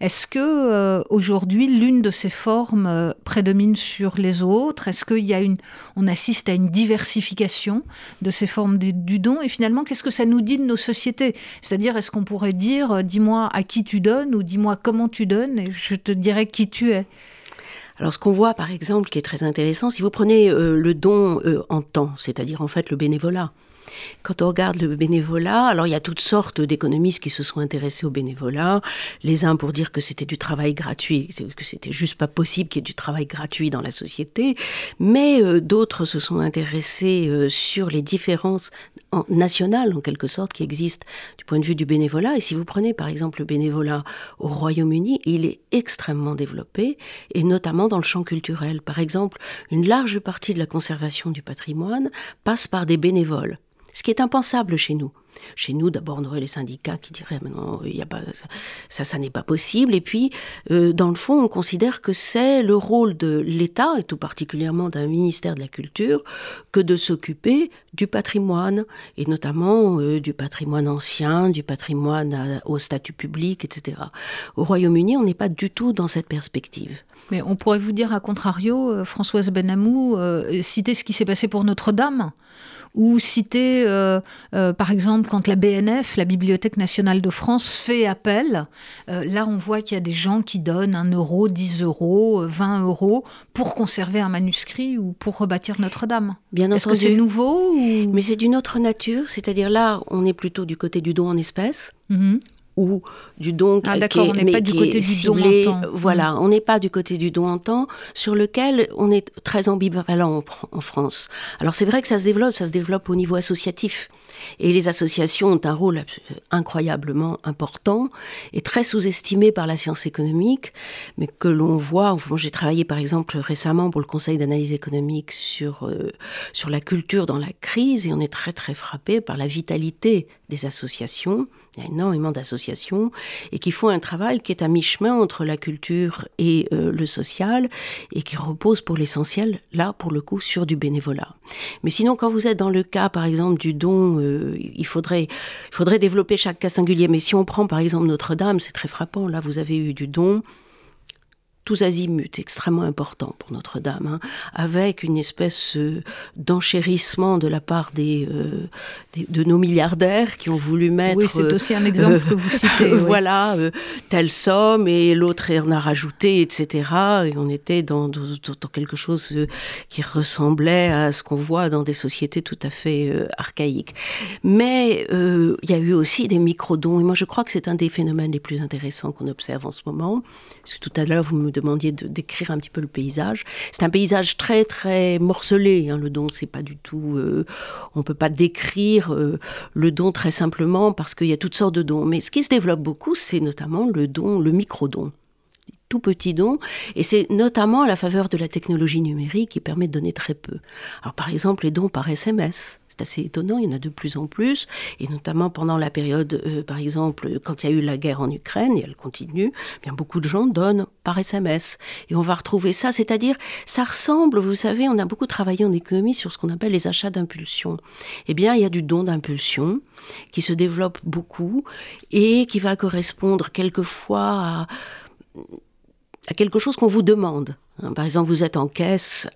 Speaker 6: Est-ce que euh, aujourd'hui l'une de ces formes euh, prédomine sur les autres? Est-ce qu'il y a une, on assiste à une diversification de ces formes du, don? Et finalement, qu'est-ce que ça nous dit de nos sociétés? C'est-à-dire, est-ce qu'on pourrait dire, euh, dis-moi à qui tu donnes ou dis-moi comment tu donnes et je te dirai qui tu es
Speaker 7: alors ce qu'on voit par exemple qui est très intéressant, si vous prenez le don en temps, c'est-à-dire en fait le bénévolat, quand on regarde le bénévolat, alors il y a toutes sortes d'économistes qui se sont intéressés au bénévolat. Les uns pour dire que c'était du travail gratuit, que c'était juste pas possible qu'il y ait du travail gratuit dans la société, mais euh, d'autres se sont intéressés euh, sur les différences nationales en quelque sorte qui existent du point de vue du bénévolat. Et si vous prenez par exemple le bénévolat au Royaume-Uni, il est extrêmement développé et notamment dans le champ culturel. Par exemple, une large partie de la conservation du patrimoine passe par des bénévoles ce qui est impensable chez nous. Chez nous, d'abord, on aurait les syndicats qui diraient mais non, y a pas, ça, ça, n'est pas possible. Et puis, euh, dans le fond, on considère que c'est le rôle de l'État, et tout particulièrement d'un ministère de la Culture, que de s'occuper du patrimoine, et notamment euh, du patrimoine ancien, du patrimoine au statut public, etc. Au Royaume-Uni, on n'est pas du tout dans cette perspective.
Speaker 6: Mais on pourrait vous dire, à contrario, euh, Françoise Benamou, citer ce qui s'est passé pour Notre-Dame ou citer, euh, euh, par exemple, quand la BNF, la Bibliothèque nationale de France, fait appel, euh, là on voit qu'il y a des gens qui donnent 1 euro, 10 euros, 20 euros pour conserver un manuscrit ou pour rebâtir Notre-Dame. Bien Est-ce que c'est nouveau
Speaker 7: Mais c'est d'une autre nature, c'est-à-dire là on est plutôt du côté du don en espèces. Mhm ou du don
Speaker 6: ah, d'accord, on n'est pas du côté du don en temps.
Speaker 7: Voilà, mm. on n'est pas du côté du don en temps, sur lequel on est très ambivalent en, France. Alors c'est vrai que ça se développe, ça se développe au niveau associatif. Et les associations ont un rôle incroyablement important et très sous-estimé par la science économique, mais que l'on voit. j'ai travaillé par exemple récemment pour le Conseil d'analyse économique sur, euh, sur la culture dans la crise et on est très très frappé par la vitalité des associations il y a énormément d'associations et qui font un travail qui est à mi-chemin entre la culture et euh, le social et qui repose pour l'essentiel, là, pour le coup, sur du bénévolat. Mais sinon, quand vous êtes dans le cas, par exemple, du don, euh, il, faudrait, il faudrait développer chaque cas singulier. Mais si on prend, par exemple, Notre-Dame, c'est très frappant. Là, vous avez eu du don tous azimuts, extrêmement important pour Notre-Dame, hein, avec une espèce euh, d'enchérissement de la part euh, des, de nos milliardaires qui ont voulu mettre.
Speaker 6: Oui, c'est aussi un exemple que vous citez.
Speaker 7: Voilà, euh, telle somme et l'autre en a rajouté, etc. Et on était dans, dans, quelque chose qui ressemblait à ce qu'on voit dans des sociétés tout à fait archaïques. Mais il y a eu aussi des micro-dons, et moi je crois que c'est un des phénomènes les plus intéressants qu'on observe en ce moment. Parce que tout à l'heure, vous me demandiez de décrire un petit peu le paysage. C'est un paysage très très morcelé. Hein, le don, c'est pas du tout. Euh, on peut pas décrire euh, le don très simplement parce qu'il y a toutes sortes de dons. Mais ce qui se développe beaucoup, c'est notamment le don, le micro-don tout petit don, et c'est notamment à la faveur de la technologie numérique qui permet de donner très peu. Alors par exemple les dons par SMS, c'est assez étonnant, il y en a de plus en plus, et notamment pendant la période, euh, par exemple, quand il y a eu la guerre en Ukraine, et elle continue, eh bien beaucoup de gens donnent par SMS. Et on va retrouver ça, c'est-à-dire, ça ressemble, vous savez, on a beaucoup travaillé en économie sur ce qu'on appelle les achats d'impulsion. Eh bien, il y a du don d'impulsion qui se développe beaucoup et qui va correspondre quelquefois à à quelque chose qu'on vous demande. Hein, par exemple, vous êtes en caisse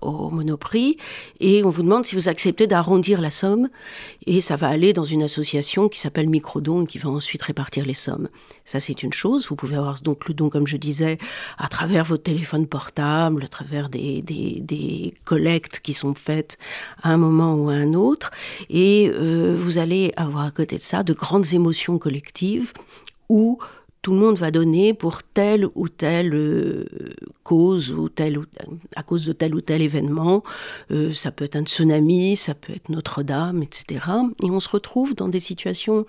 Speaker 7: au Monoprix et on vous demande si vous acceptez d'arrondir la somme et ça va aller dans une association qui s'appelle Microdon et qui va ensuite répartir les sommes. Ça, c'est une chose. Vous pouvez avoir donc le don, comme je disais, à travers votre téléphone portable, à travers des collectes qui sont faites à un moment ou à un autre. Et euh, vous allez avoir à côté de ça de grandes émotions collectives où tout le monde va donner pour telle ou telle euh, cause ou telle ou à cause de tel ou tel événement. Euh, ça peut être un tsunami, ça peut être Notre-Dame, etc. Et on se retrouve dans des situations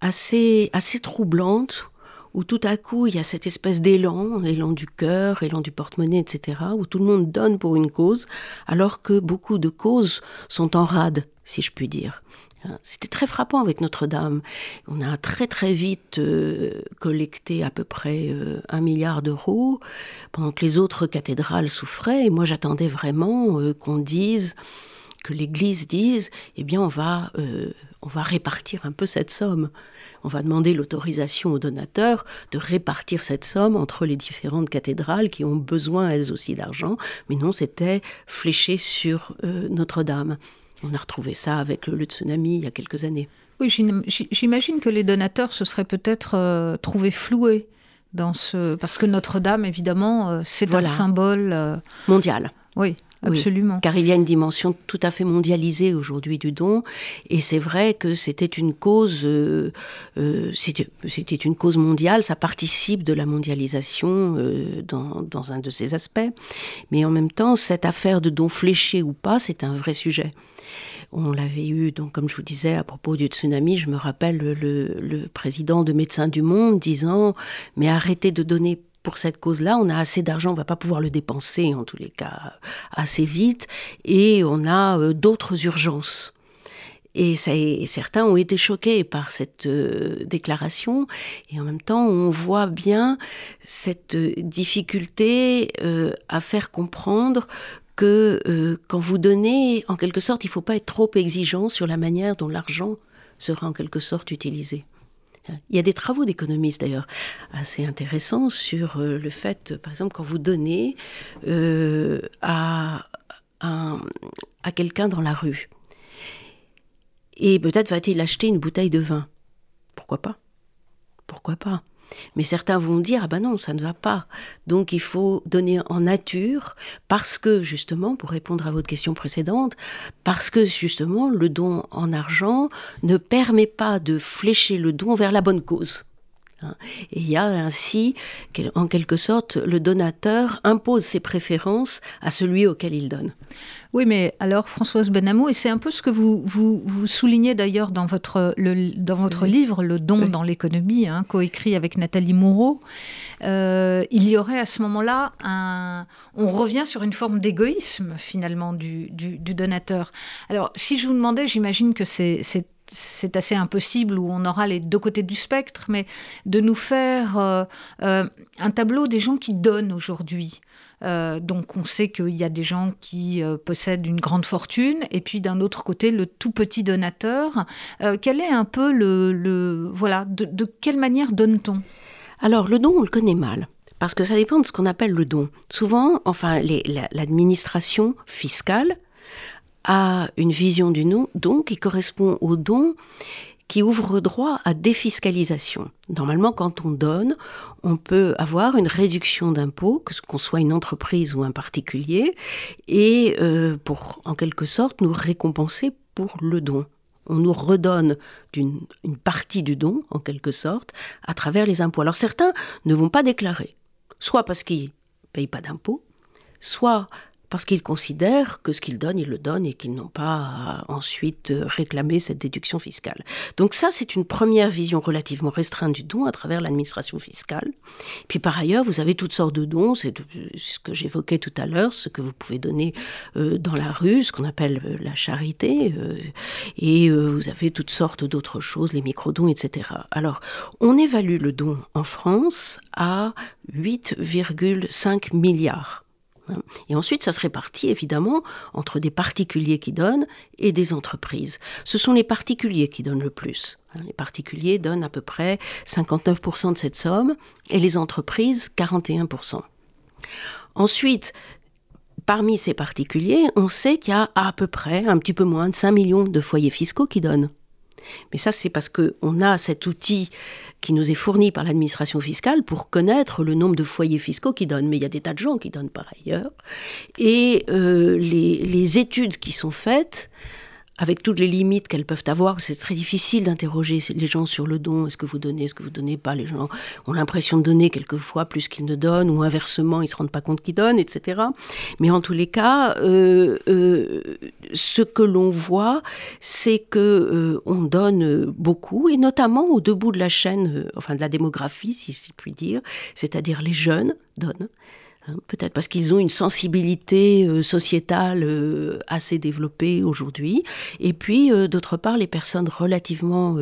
Speaker 7: assez assez troublantes où tout à coup il y a cette espèce d'élan, élan du cœur, élan du porte-monnaie, etc. Où tout le monde donne pour une cause, alors que beaucoup de causes sont en rade, si je puis dire. Hein, c'était très frappant avec Notre-Dame. On a très très vite euh, collecté à peu près euh, un milliard d'euros pendant que les autres cathédrales souffraient. Et moi j'attendais vraiment euh, qu'on dise, que l'Église dise, eh bien on va, on va répartir un peu cette somme. On va demander l'autorisation aux donateurs de répartir cette somme entre les différentes cathédrales qui ont besoin elles aussi d'argent. Mais non, c'était fléché sur Notre-Dame. On a retrouvé ça avec le, tsunami il y a quelques années.
Speaker 6: Oui, j'imagine que les donateurs se seraient peut-être euh, trouvés floués dans ce... Parce que Notre-Dame, évidemment, euh, c'est un symbole... Euh,
Speaker 7: Mondial.
Speaker 6: Oui, Absolument.
Speaker 7: car il y a une dimension tout à fait mondialisée aujourd'hui du don, et c'est vrai que c'était une cause, c'était une cause mondiale. Ça participe de la mondialisation dans, dans, un de ces aspects, mais en même temps, cette affaire de don fléché ou pas, c'est un vrai sujet. On l'avait eu, donc, comme je vous disais, à propos du tsunami, je me rappelle le, président de Médecins du Monde disant Mais arrêtez de donner pour cette cause-là, on a assez d'argent, on va pas pouvoir le dépenser, en tous les cas, assez vite, et on a euh, d'autres urgences. Et, certains ont été choqués par cette euh, déclaration. Et en même temps, on voit bien cette euh, difficulté à faire comprendre que quand vous donnez, en quelque sorte, il ne faut pas être trop exigeant sur la manière dont l'argent sera en quelque sorte utilisé. Il y a des travaux d'économistes d'ailleurs assez intéressants sur euh, le fait, par exemple, quand vous donnez euh, à, à quelqu'un dans la rue, et peut-être va-t-il acheter une bouteille de vin. Pourquoi pas? Pourquoi pas? Mais certains vont dire, ah ben non, ça ne va pas. Donc il faut donner en nature, parce que justement, pour répondre à votre question précédente, parce que justement, le don en argent ne permet pas de flécher le don vers la bonne cause. Hein. Et il y a ainsi, en quelque sorte, le donateur impose ses préférences à celui auquel il donne.
Speaker 6: Oui, mais alors Françoise Benamou, et c'est un peu ce que vous, vous, soulignez d'ailleurs dans votre, dans votre livre, Le don dans l'économie, hein, coécrit avec Nathalie Moreau, euh, il y aurait à ce moment-là un... On revient sur une forme d'égoïsme finalement du, du, donateur. Alors, si je vous demandais, j'imagine que c'est c'est assez impossible où on aura les deux côtés du spectre, mais de nous faire euh, euh, un tableau des gens qui donnent aujourd'hui. Euh, donc on sait qu'il y a des gens qui possèdent une grande fortune et puis d'un autre côté le tout petit donateur. quel est un peu le, voilà de, quelle manière donne-t-on?
Speaker 7: Alors le don on le connaît mal. Parce que ça dépend de ce qu'on appelle le don. Souvent, enfin, l'administration fiscale a une vision du don qui correspond au don qui ouvre droit à défiscalisation. Normalement, quand on donne, on peut avoir une réduction d'impôts, que qu'on soit une entreprise ou un particulier, et euh, pour, en quelque sorte, nous récompenser pour le don. On nous redonne une, une partie du don, en quelque sorte, à travers les impôts. Alors certains ne vont pas déclarer, soit parce qu'ils ne payent pas d'impôts, soit parce qu'ils considèrent que ce qu'ils donnent, ils le donnent et qu'ils n'ont pas ensuite réclamer cette déduction fiscale. Donc ça, c'est une première vision relativement restreinte du don à travers l'administration fiscale. Puis par ailleurs, vous avez toutes sortes de dons, c'est ce que j'évoquais tout à l'heure, ce que vous pouvez donner euh, dans la rue, ce qu'on appelle euh, la charité, euh, et vous avez toutes sortes d'autres choses, les micro-dons, etc. Alors, on évalue le don en France à 8,5 milliards et ensuite, ça se répartit évidemment entre des particuliers qui donnent et des entreprises. Ce sont les particuliers qui donnent le plus. Hein. Les particuliers donnent à peu près 59% de cette somme et les entreprises 41%. Ensuite, parmi ces particuliers, on sait qu'il y a à peu près un petit peu moins de 5 millions de foyers fiscaux qui donnent. Mais ça, c'est parce qu'on a cet outil qui nous est fourni par l'administration fiscale pour connaître le nombre de foyers fiscaux qui donnent. Mais il y a des tas de gens qui donnent par ailleurs. Et euh, les, les, études qui sont faites avec toutes les limites qu'elles peuvent avoir. C'est très difficile d'interroger les gens sur le don. Est-ce que vous donnez, est-ce que vous donnez pas? Les gens ont l'impression de donner quelquefois plus qu'ils ne donnent, ou inversement, ils se rendent pas compte qu'ils donnent, etc. Mais en tous les cas, euh, euh, ce que l'on voit, c'est que euh, on donne beaucoup, et notamment au deux bouts de la chaîne, enfin de la démographie, si je puis dire, c'est-à-dire les jeunes donnent. Hein, peut-être parce qu'ils ont une sensibilité euh, sociétale euh, assez développée aujourd'hui. Et puis, euh, d'autre part, les personnes relativement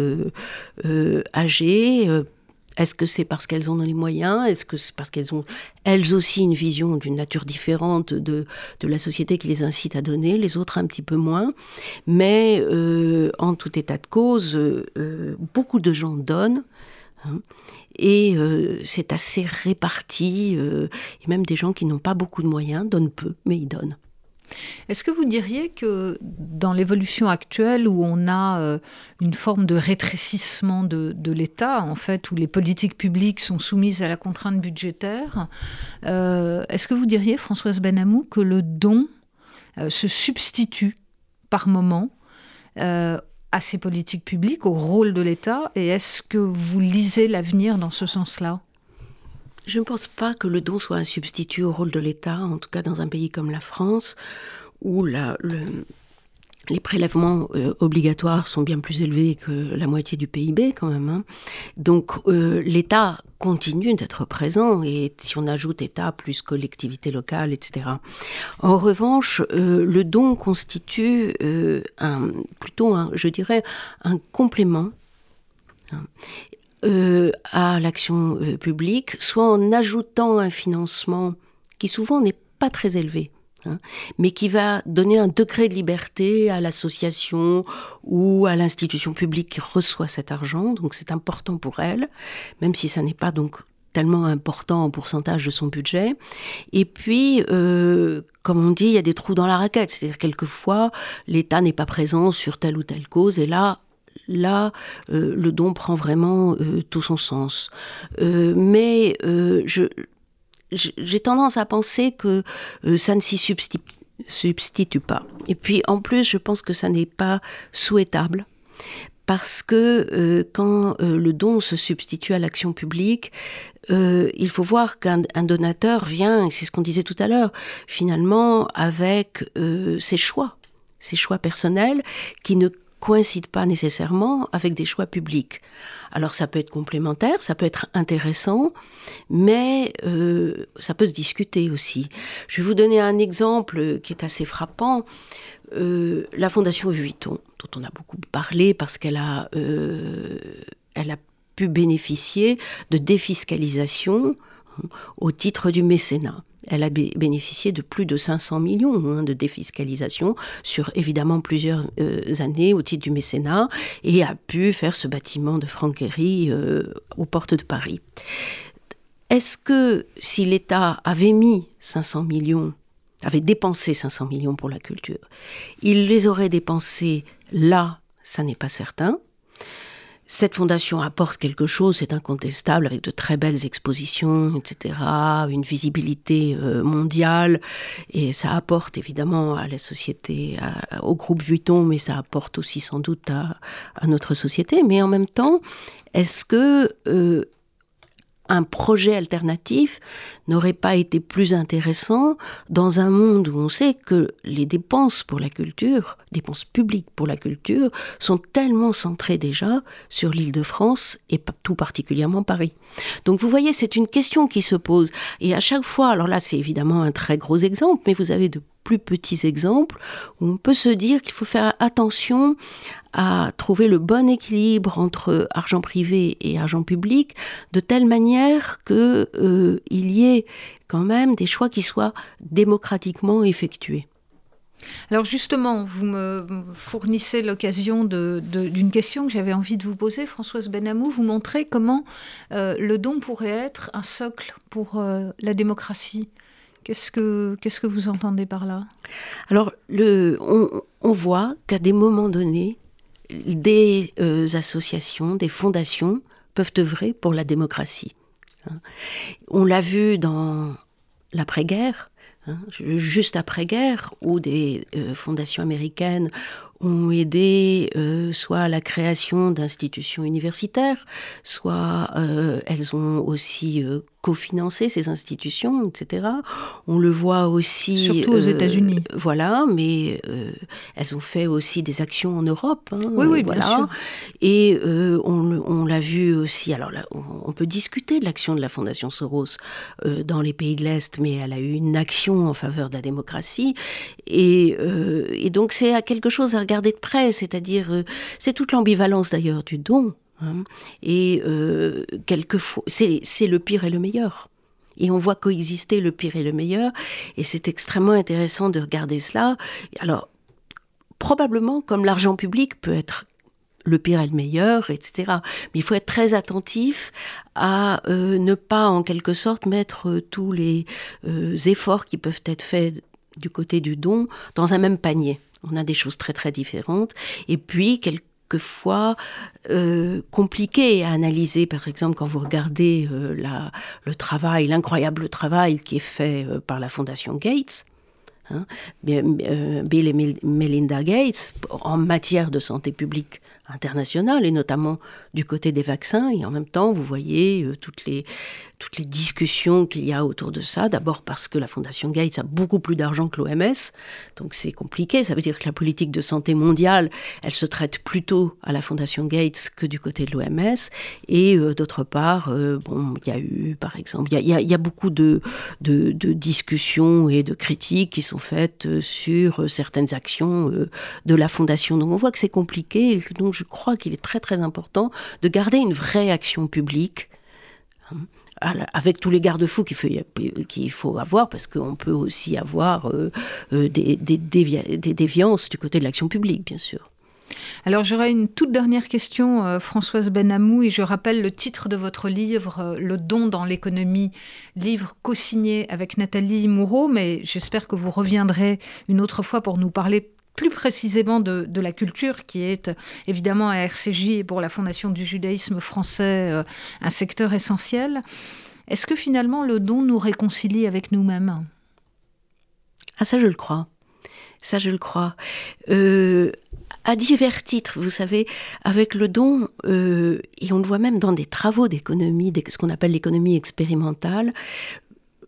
Speaker 7: âgées, est-ce que c'est parce qu'elles ont les moyens? Est-ce que c'est parce qu'elles ont elles aussi une vision d'une nature différente de, de la société qui les incite à donner, les autres un petit peu moins? Mais en tout état de cause, beaucoup de gens donnent. Hein, et euh, c'est assez réparti. Euh, et même des gens qui n'ont pas beaucoup de moyens donnent peu, mais ils donnent.
Speaker 6: Est-ce que vous diriez que dans l'évolution actuelle où on a euh, une forme de rétrécissement de, l'État, en fait, où les politiques publiques sont soumises à la contrainte budgétaire, est-ce que vous diriez, Françoise Benamou, que le don se substitue par moment à ces politiques publiques, au rôle de l'État Et est-ce que vous lisez l'avenir dans ce sens-là?
Speaker 7: Je ne pense pas que le don soit un substitut au rôle de l'État, en tout cas dans un pays comme la France, où la, le, les prélèvements euh, obligatoires sont bien plus élevés que la moitié du PIB quand même. Hein. Donc euh, l'État continue d'être présent et si on ajoute État plus collectivité locale, etc. En revanche, euh, le don constitue un, plutôt, un, je dirais, un complément hein, à l'action publique, soit en ajoutant un financement qui souvent n'est pas très élevé Hein, mais qui va donner un degré de liberté à l'association ou à l'institution publique qui reçoit cet argent. Donc c'est important pour elle, même si ça n'est pas donc tellement important en pourcentage de son budget. Et puis, euh, comme on dit, il y a des trous dans la raquette. C'est-à-dire quelquefois, l'État n'est pas présent sur telle ou telle cause, et là, là, euh, le don prend vraiment euh, tout son sens. mais je, j'ai tendance à penser que euh, ça ne s'y substitue, pas. Et puis en plus, je pense que ça n'est pas souhaitable parce que euh, quand euh, le don se substitue à l'action publique, il faut voir qu'un donateur vient, c'est ce qu'on disait tout à l'heure, finalement avec ses choix, ses choix personnels qui ne coïncident pas nécessairement avec des choix publics. Alors ça peut être complémentaire, ça peut être intéressant, mais euh, ça peut se discuter aussi. Je vais vous donner un exemple qui est assez frappant. Euh, la Fondation Vuitton, dont on a beaucoup parlé parce qu'elle a, euh, elle a pu bénéficier de défiscalisation au titre du mécénat elle a bénéficié de plus de 500 millions hein, de défiscalisation sur évidemment plusieurs euh, années au titre du mécénat et a pu faire ce bâtiment de Franquerie euh, aux portes de Paris. Est-ce que si l'État avait mis 500 millions, avait dépensé 500 millions pour la culture, il les aurait dépensés là, ça n'est pas certain. Cette fondation apporte quelque chose, c'est incontestable, avec de très belles expositions, etc., une visibilité euh, mondiale, et ça apporte évidemment à la société, au groupe Vuitton, mais ça apporte aussi sans doute à, notre société. Mais en même temps, est-ce que euh, un projet alternatif n'aurait pas été plus intéressant dans un monde où on sait que les dépenses pour la culture, dépenses publiques pour la culture, sont tellement centrées déjà sur l'île de France et tout particulièrement Paris. Donc vous voyez, c'est une question qui se pose. Et à chaque fois, alors là c'est évidemment un très gros exemple, mais vous avez de plus petits exemples où on peut se dire qu'il faut faire attention à trouver le bon équilibre entre argent privé et argent public, de telle manière qu'il euh, y ait quand même des choix qui soient démocratiquement effectués.
Speaker 6: Alors justement, vous me fournissez l'occasion d'une question que j'avais envie de vous poser, Françoise Benamou. Vous montrez comment euh, le don pourrait être un socle pour euh, la démocratie. Qu'est-ce que, qu'est-ce que vous entendez par là?
Speaker 7: Alors, on, voit qu'à des moments donnés, des euh, associations, des fondations peuvent œuvrer pour la démocratie. Hein. On l'a vu dans l'après-guerre, hein, juste après-guerre, où des euh, fondations américaines ont aidé euh, soit à la création d'institutions universitaires, soit elles ont aussi cofinancer ces institutions, etc. On le voit aussi.
Speaker 6: Surtout aux euh, États-Unis.
Speaker 7: Voilà, mais euh, elles ont fait aussi des actions en Europe. Hein,
Speaker 6: oui, oui, bien sûr.
Speaker 7: Et euh, on, l'a vu aussi. Alors là, on peut discuter de l'action de la Fondation Soros dans les pays de l'Est, mais elle a eu une action en faveur de la démocratie. Et, et donc, c'est quelque chose à regarder de près, c'est-à-dire, c'est toute l'ambivalence d'ailleurs du don. Hein. Et euh, quelquefois, c'est le pire et le meilleur. Et on voit coexister le pire et le meilleur. Et c'est extrêmement intéressant de regarder cela. Alors, probablement, comme l'argent public peut être le pire et le meilleur, etc. Mais il faut être très attentif à euh, ne pas, en quelque sorte, mettre euh, tous les efforts qui peuvent être faits du côté du don dans un même panier. On a des choses très très différentes. Et puis, quelquefois euh, compliqué à analyser. Par exemple, quand vous regardez euh, le travail, l'incroyable travail qui est fait euh, par la Fondation Gates, hein, Bill et Melinda Gates, en matière de santé publique internationale, et notamment du côté des vaccins, et en même temps, vous voyez toutes les toutes les discussions qu'il y a autour de ça. D'abord parce que la Fondation Gates a beaucoup plus d'argent que l'OMS, donc c'est compliqué. Ça veut dire que la politique de santé mondiale, elle se traite plutôt à la Fondation Gates que du côté de l'OMS. Et euh, d'autre part, euh, bon, il y a eu, par exemple, il y a, y a, beaucoup de, de, discussions et de critiques qui sont faites euh, sur certaines actions de la Fondation. Donc on voit que c'est compliqué. donc je crois qu'il est très très important de garder une vraie action publique. Hein, avec tous les garde-fous qu'il faut, faut avoir, parce qu'on peut aussi avoir euh, euh, des, des, déviances du côté de l'action publique, bien sûr.
Speaker 6: Alors j'aurais une toute dernière question, euh, Françoise Benamou, et je rappelle le titre de votre livre, Le don dans l'économie, livre co-signé avec Nathalie Moureau, mais j'espère que vous reviendrez une autre fois pour nous parler plus précisément de, la culture, qui est évidemment à RCJ et pour la Fondation du judaïsme français euh, un secteur essentiel. Est-ce que finalement le don nous réconcilie avec nous-mêmes?
Speaker 7: Ah ça je le crois. Ça je le crois. Euh, à divers titres, vous savez, avec le don, euh, et on le voit même dans des travaux d'économie, ce qu'on appelle l'économie expérimentale,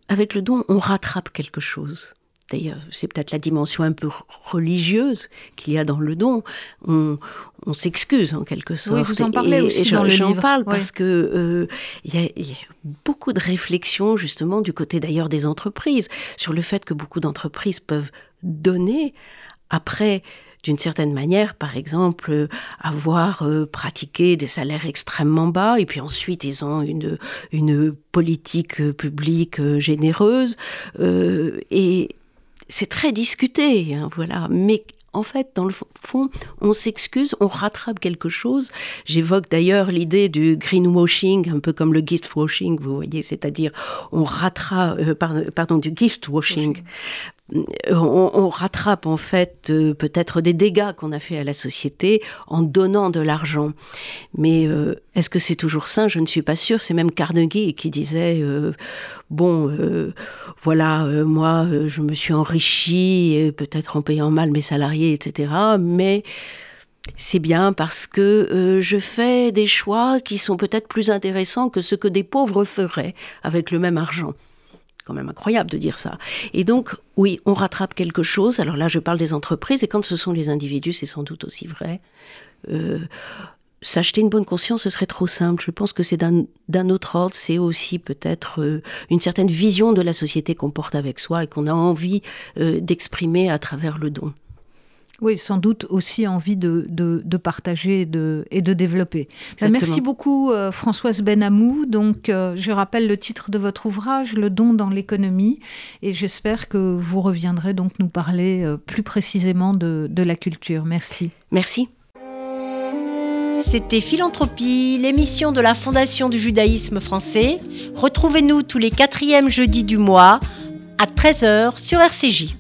Speaker 7: avec le don, on rattrape quelque chose. D'ailleurs, c'est peut-être la dimension un peu religieuse qu'il y a dans le don. On, s'excuse en quelque sorte.
Speaker 6: Oui, vous en parlez aussi dans le
Speaker 7: J'en parle parce que euh, il y, a beaucoup de réflexions justement du côté d'ailleurs des entreprises sur le fait que beaucoup d'entreprises peuvent donner après d'une certaine manière, par exemple, avoir euh, pratiqué des salaires extrêmement bas, et puis ensuite ils ont une, une politique publique euh, généreuse, et, c'est très discuté, hein, voilà. Mais en fait, dans le fond, on s'excuse, on rattrape quelque chose. J'évoque d'ailleurs l'idée du greenwashing, un peu comme le gift washing, vous voyez, c'est-à-dire on rattrape, euh, pardon, du gift washing. Euh, on, rattrape en fait euh, peut-être des dégâts qu'on a fait à la société en donnant de l'argent. Mais euh, est-ce que c'est toujours sain? Je ne suis pas sûre. C'est même Carnegie qui disait bon, voilà, moi, je me suis enrichi, peut-être en payant mal mes salariés, etc. Mais c'est bien parce que je fais des choix qui sont peut-être plus intéressants que ce que des pauvres feraient avec le même argent quand même incroyable de dire ça. Et donc, oui, on rattrape quelque chose. Alors là, je parle des entreprises, et quand ce sont les individus, c'est sans doute aussi vrai. Euh, S'acheter une bonne conscience, ce serait trop simple. Je pense que c'est d'un autre ordre. C'est aussi peut-être euh, une certaine vision de la société qu'on porte avec soi et qu'on a envie euh, d'exprimer à travers le don.
Speaker 6: Oui, sans doute aussi envie de, de, partager et de, et de développer. Ben, merci beaucoup euh, Françoise Benamou. Donc, euh, je rappelle le titre de votre ouvrage, Le don dans l'économie, et j'espère que vous reviendrez donc nous parler euh, plus précisément de, de la culture. Merci.
Speaker 7: Merci.
Speaker 3: C'était Philanthropie, l'émission de la Fondation du judaïsme français. Retrouvez-nous tous les quatrièmes jeudis du mois à 13h sur RCJ.